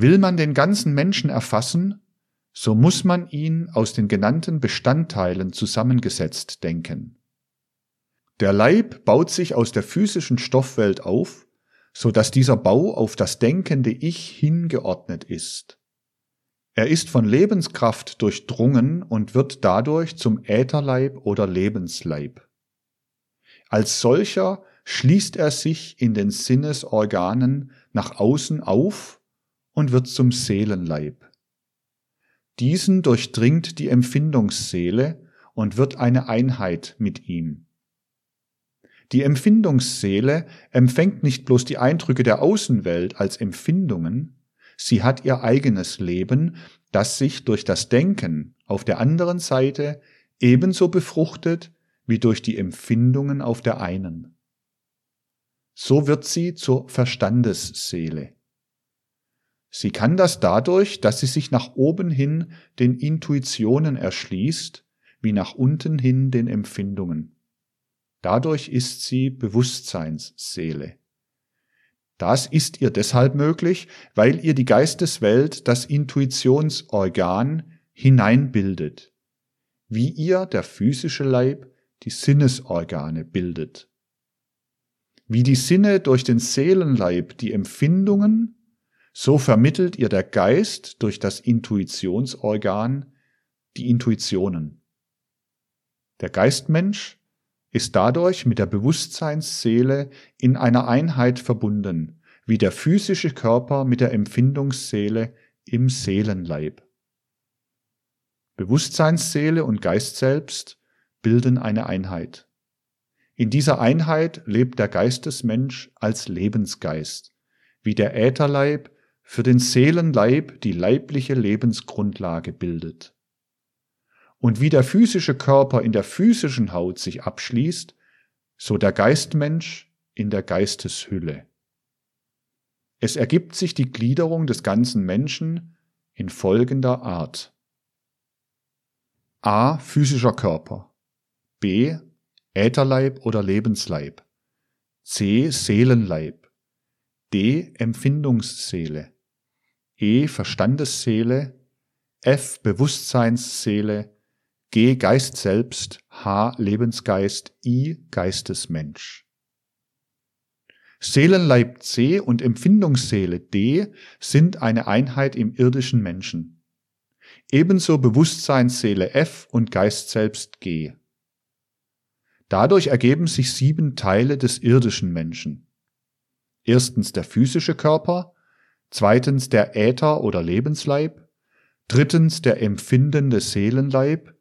Will man den ganzen Menschen erfassen, so muss man ihn aus den genannten Bestandteilen zusammengesetzt denken. Der Leib baut sich aus der physischen Stoffwelt auf, so dass dieser Bau auf das denkende Ich hingeordnet ist. Er ist von Lebenskraft durchdrungen und wird dadurch zum Ätherleib oder Lebensleib. Als solcher schließt er sich in den Sinnesorganen nach außen auf und wird zum Seelenleib. Diesen durchdringt die Empfindungsseele und wird eine Einheit mit ihm. Die Empfindungsseele empfängt nicht bloß die Eindrücke der Außenwelt als Empfindungen, sie hat ihr eigenes Leben, das sich durch das Denken auf der anderen Seite ebenso befruchtet wie durch die Empfindungen auf der einen. So wird sie zur Verstandesseele. Sie kann das dadurch, dass sie sich nach oben hin den Intuitionen erschließt, wie nach unten hin den Empfindungen. Dadurch ist sie Bewusstseinsseele. Das ist ihr deshalb möglich, weil ihr die Geisteswelt das Intuitionsorgan hineinbildet, wie ihr der physische Leib die Sinnesorgane bildet. Wie die Sinne durch den Seelenleib die Empfindungen, so vermittelt ihr der Geist durch das Intuitionsorgan die Intuitionen. Der Geistmensch ist dadurch mit der Bewusstseinsseele in einer Einheit verbunden, wie der physische Körper mit der Empfindungsseele im Seelenleib. Bewusstseinsseele und Geist selbst bilden eine Einheit. In dieser Einheit lebt der Geistesmensch als Lebensgeist, wie der Ätherleib für den Seelenleib die leibliche Lebensgrundlage bildet. Und wie der physische Körper in der physischen Haut sich abschließt, so der Geistmensch in der Geisteshülle. Es ergibt sich die Gliederung des ganzen Menschen in folgender Art. A. Physischer Körper. B. Ätherleib oder Lebensleib. C. Seelenleib. D. Empfindungsseele. E. Verstandesseele. F. Bewusstseinsseele. G. Geist selbst, H. Lebensgeist, I. Geistesmensch. Seelenleib C und Empfindungsseele D sind eine Einheit im irdischen Menschen. Ebenso Bewusstseinsseele F und Geist selbst G. Dadurch ergeben sich sieben Teile des irdischen Menschen. Erstens der physische Körper, zweitens der Äther oder Lebensleib, drittens der empfindende Seelenleib,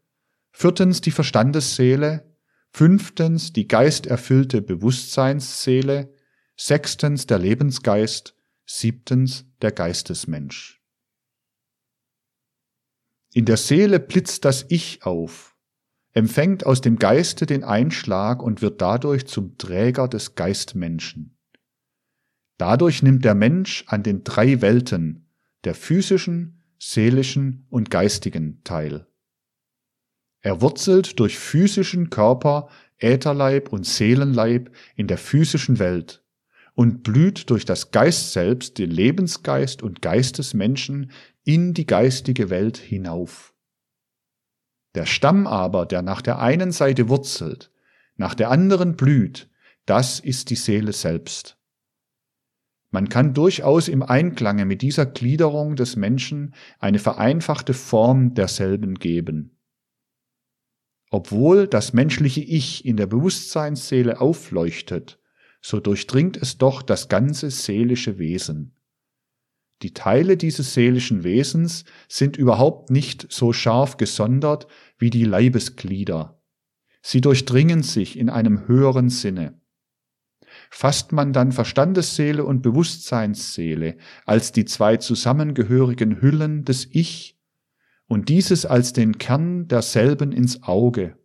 viertens die Verstandesseele, fünftens die geisterfüllte Bewusstseinsseele, sechstens der Lebensgeist, siebtens der Geistesmensch. In der Seele blitzt das Ich auf, empfängt aus dem Geiste den Einschlag und wird dadurch zum Träger des Geistmenschen. Dadurch nimmt der Mensch an den drei Welten, der physischen, seelischen und geistigen teil. Er wurzelt durch physischen Körper, Ätherleib und Seelenleib in der physischen Welt und blüht durch das Geist selbst, den Lebensgeist und Geist des Menschen in die geistige Welt hinauf. Der Stamm aber, der nach der einen Seite wurzelt, nach der anderen blüht, das ist die Seele selbst. Man kann durchaus im Einklange mit dieser Gliederung des Menschen eine vereinfachte Form derselben geben. Obwohl das menschliche Ich in der Bewusstseinsseele aufleuchtet, so durchdringt es doch das ganze seelische Wesen. Die Teile dieses seelischen Wesens sind überhaupt nicht so scharf gesondert wie die Leibesglieder. Sie durchdringen sich in einem höheren Sinne. Fasst man dann Verstandesseele und Bewusstseinsseele als die zwei zusammengehörigen Hüllen des Ich, und dieses als den Kern derselben ins Auge,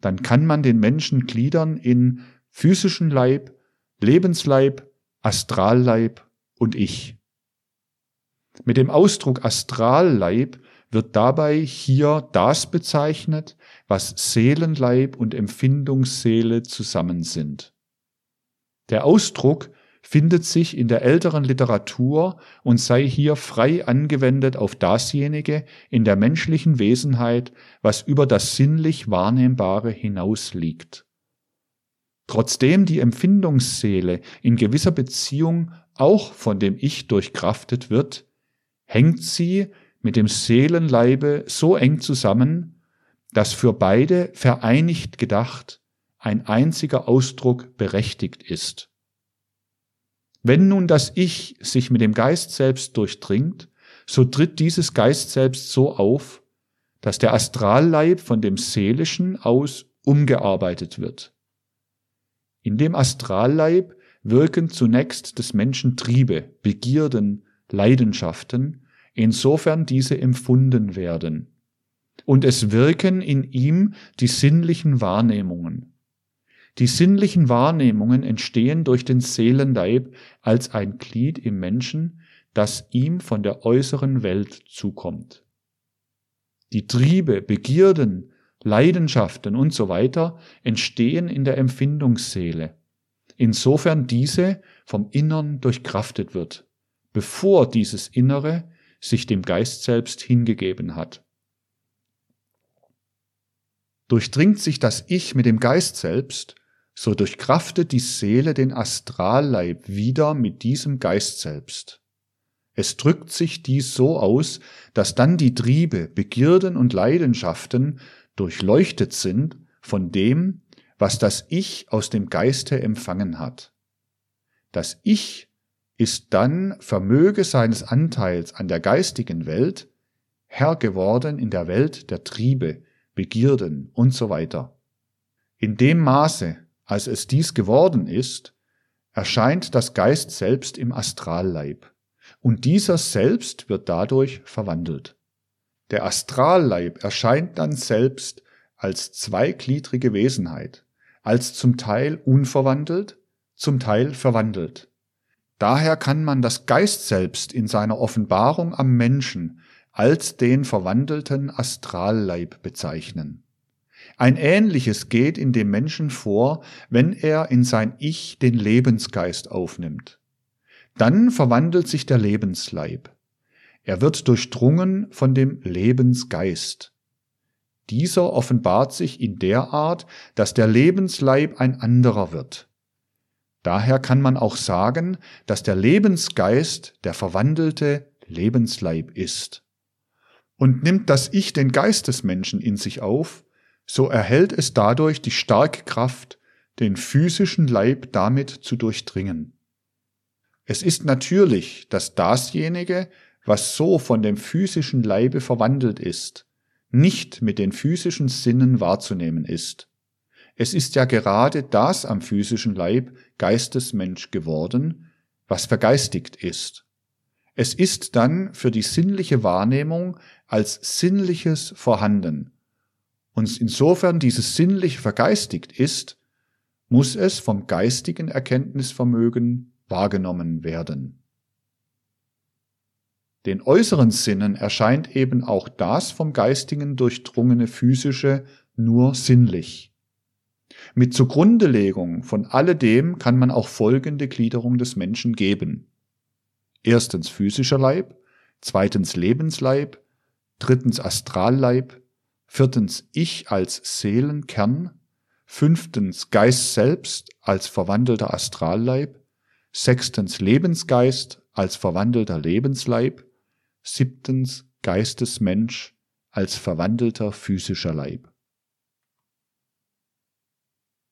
dann kann man den Menschen gliedern in physischen Leib, Lebensleib, Astralleib und Ich. Mit dem Ausdruck Astralleib wird dabei hier das bezeichnet, was Seelenleib und Empfindungsseele zusammen sind. Der Ausdruck findet sich in der älteren Literatur und sei hier frei angewendet auf dasjenige in der menschlichen Wesenheit, was über das sinnlich Wahrnehmbare hinausliegt. Trotzdem die Empfindungsseele in gewisser Beziehung auch von dem Ich durchkraftet wird, hängt sie mit dem Seelenleibe so eng zusammen, dass für beide vereinigt gedacht ein einziger Ausdruck berechtigt ist. Wenn nun das Ich sich mit dem Geist selbst durchdringt, so tritt dieses Geist selbst so auf, dass der Astralleib von dem Seelischen aus umgearbeitet wird. In dem Astralleib wirken zunächst des Menschen Triebe, Begierden, Leidenschaften, insofern diese empfunden werden. Und es wirken in ihm die sinnlichen Wahrnehmungen. Die sinnlichen Wahrnehmungen entstehen durch den Seelenleib als ein Glied im Menschen, das ihm von der äußeren Welt zukommt. Die Triebe, Begierden, Leidenschaften und so weiter entstehen in der Empfindungsseele, insofern diese vom Innern durchkraftet wird, bevor dieses Innere sich dem Geist selbst hingegeben hat. Durchdringt sich das Ich mit dem Geist selbst, so durchkraftet die Seele den Astralleib wieder mit diesem Geist selbst. Es drückt sich dies so aus, dass dann die Triebe, Begierden und Leidenschaften durchleuchtet sind von dem, was das Ich aus dem Geiste empfangen hat. Das Ich ist dann Vermöge seines Anteils an der geistigen Welt Herr geworden in der Welt der Triebe, Begierden und so weiter. In dem Maße, als es dies geworden ist, erscheint das Geist selbst im Astralleib, und dieser selbst wird dadurch verwandelt. Der Astralleib erscheint dann selbst als zweigliedrige Wesenheit, als zum Teil unverwandelt, zum Teil verwandelt. Daher kann man das Geist selbst in seiner Offenbarung am Menschen als den verwandelten Astralleib bezeichnen. Ein ähnliches geht in dem Menschen vor, wenn er in sein Ich den Lebensgeist aufnimmt. Dann verwandelt sich der Lebensleib. Er wird durchdrungen von dem Lebensgeist. Dieser offenbart sich in der Art, dass der Lebensleib ein anderer wird. Daher kann man auch sagen, dass der Lebensgeist der verwandelte Lebensleib ist. Und nimmt das Ich den Geist des Menschen in sich auf, so erhält es dadurch die starke Kraft, den physischen Leib damit zu durchdringen. Es ist natürlich, dass dasjenige, was so von dem physischen Leibe verwandelt ist, nicht mit den physischen Sinnen wahrzunehmen ist. Es ist ja gerade das am physischen Leib Geistesmensch geworden, was vergeistigt ist. Es ist dann für die sinnliche Wahrnehmung als Sinnliches vorhanden, und insofern dieses sinnlich vergeistigt ist, muss es vom geistigen Erkenntnisvermögen wahrgenommen werden. Den äußeren Sinnen erscheint eben auch das vom geistigen durchdrungene physische nur sinnlich. Mit Zugrundelegung von alledem kann man auch folgende Gliederung des Menschen geben. Erstens physischer Leib, zweitens Lebensleib, drittens Astralleib, viertens Ich als Seelenkern, fünftens Geist selbst als verwandelter Astralleib, sechstens Lebensgeist als verwandelter Lebensleib, siebtens Geistesmensch als verwandelter physischer Leib.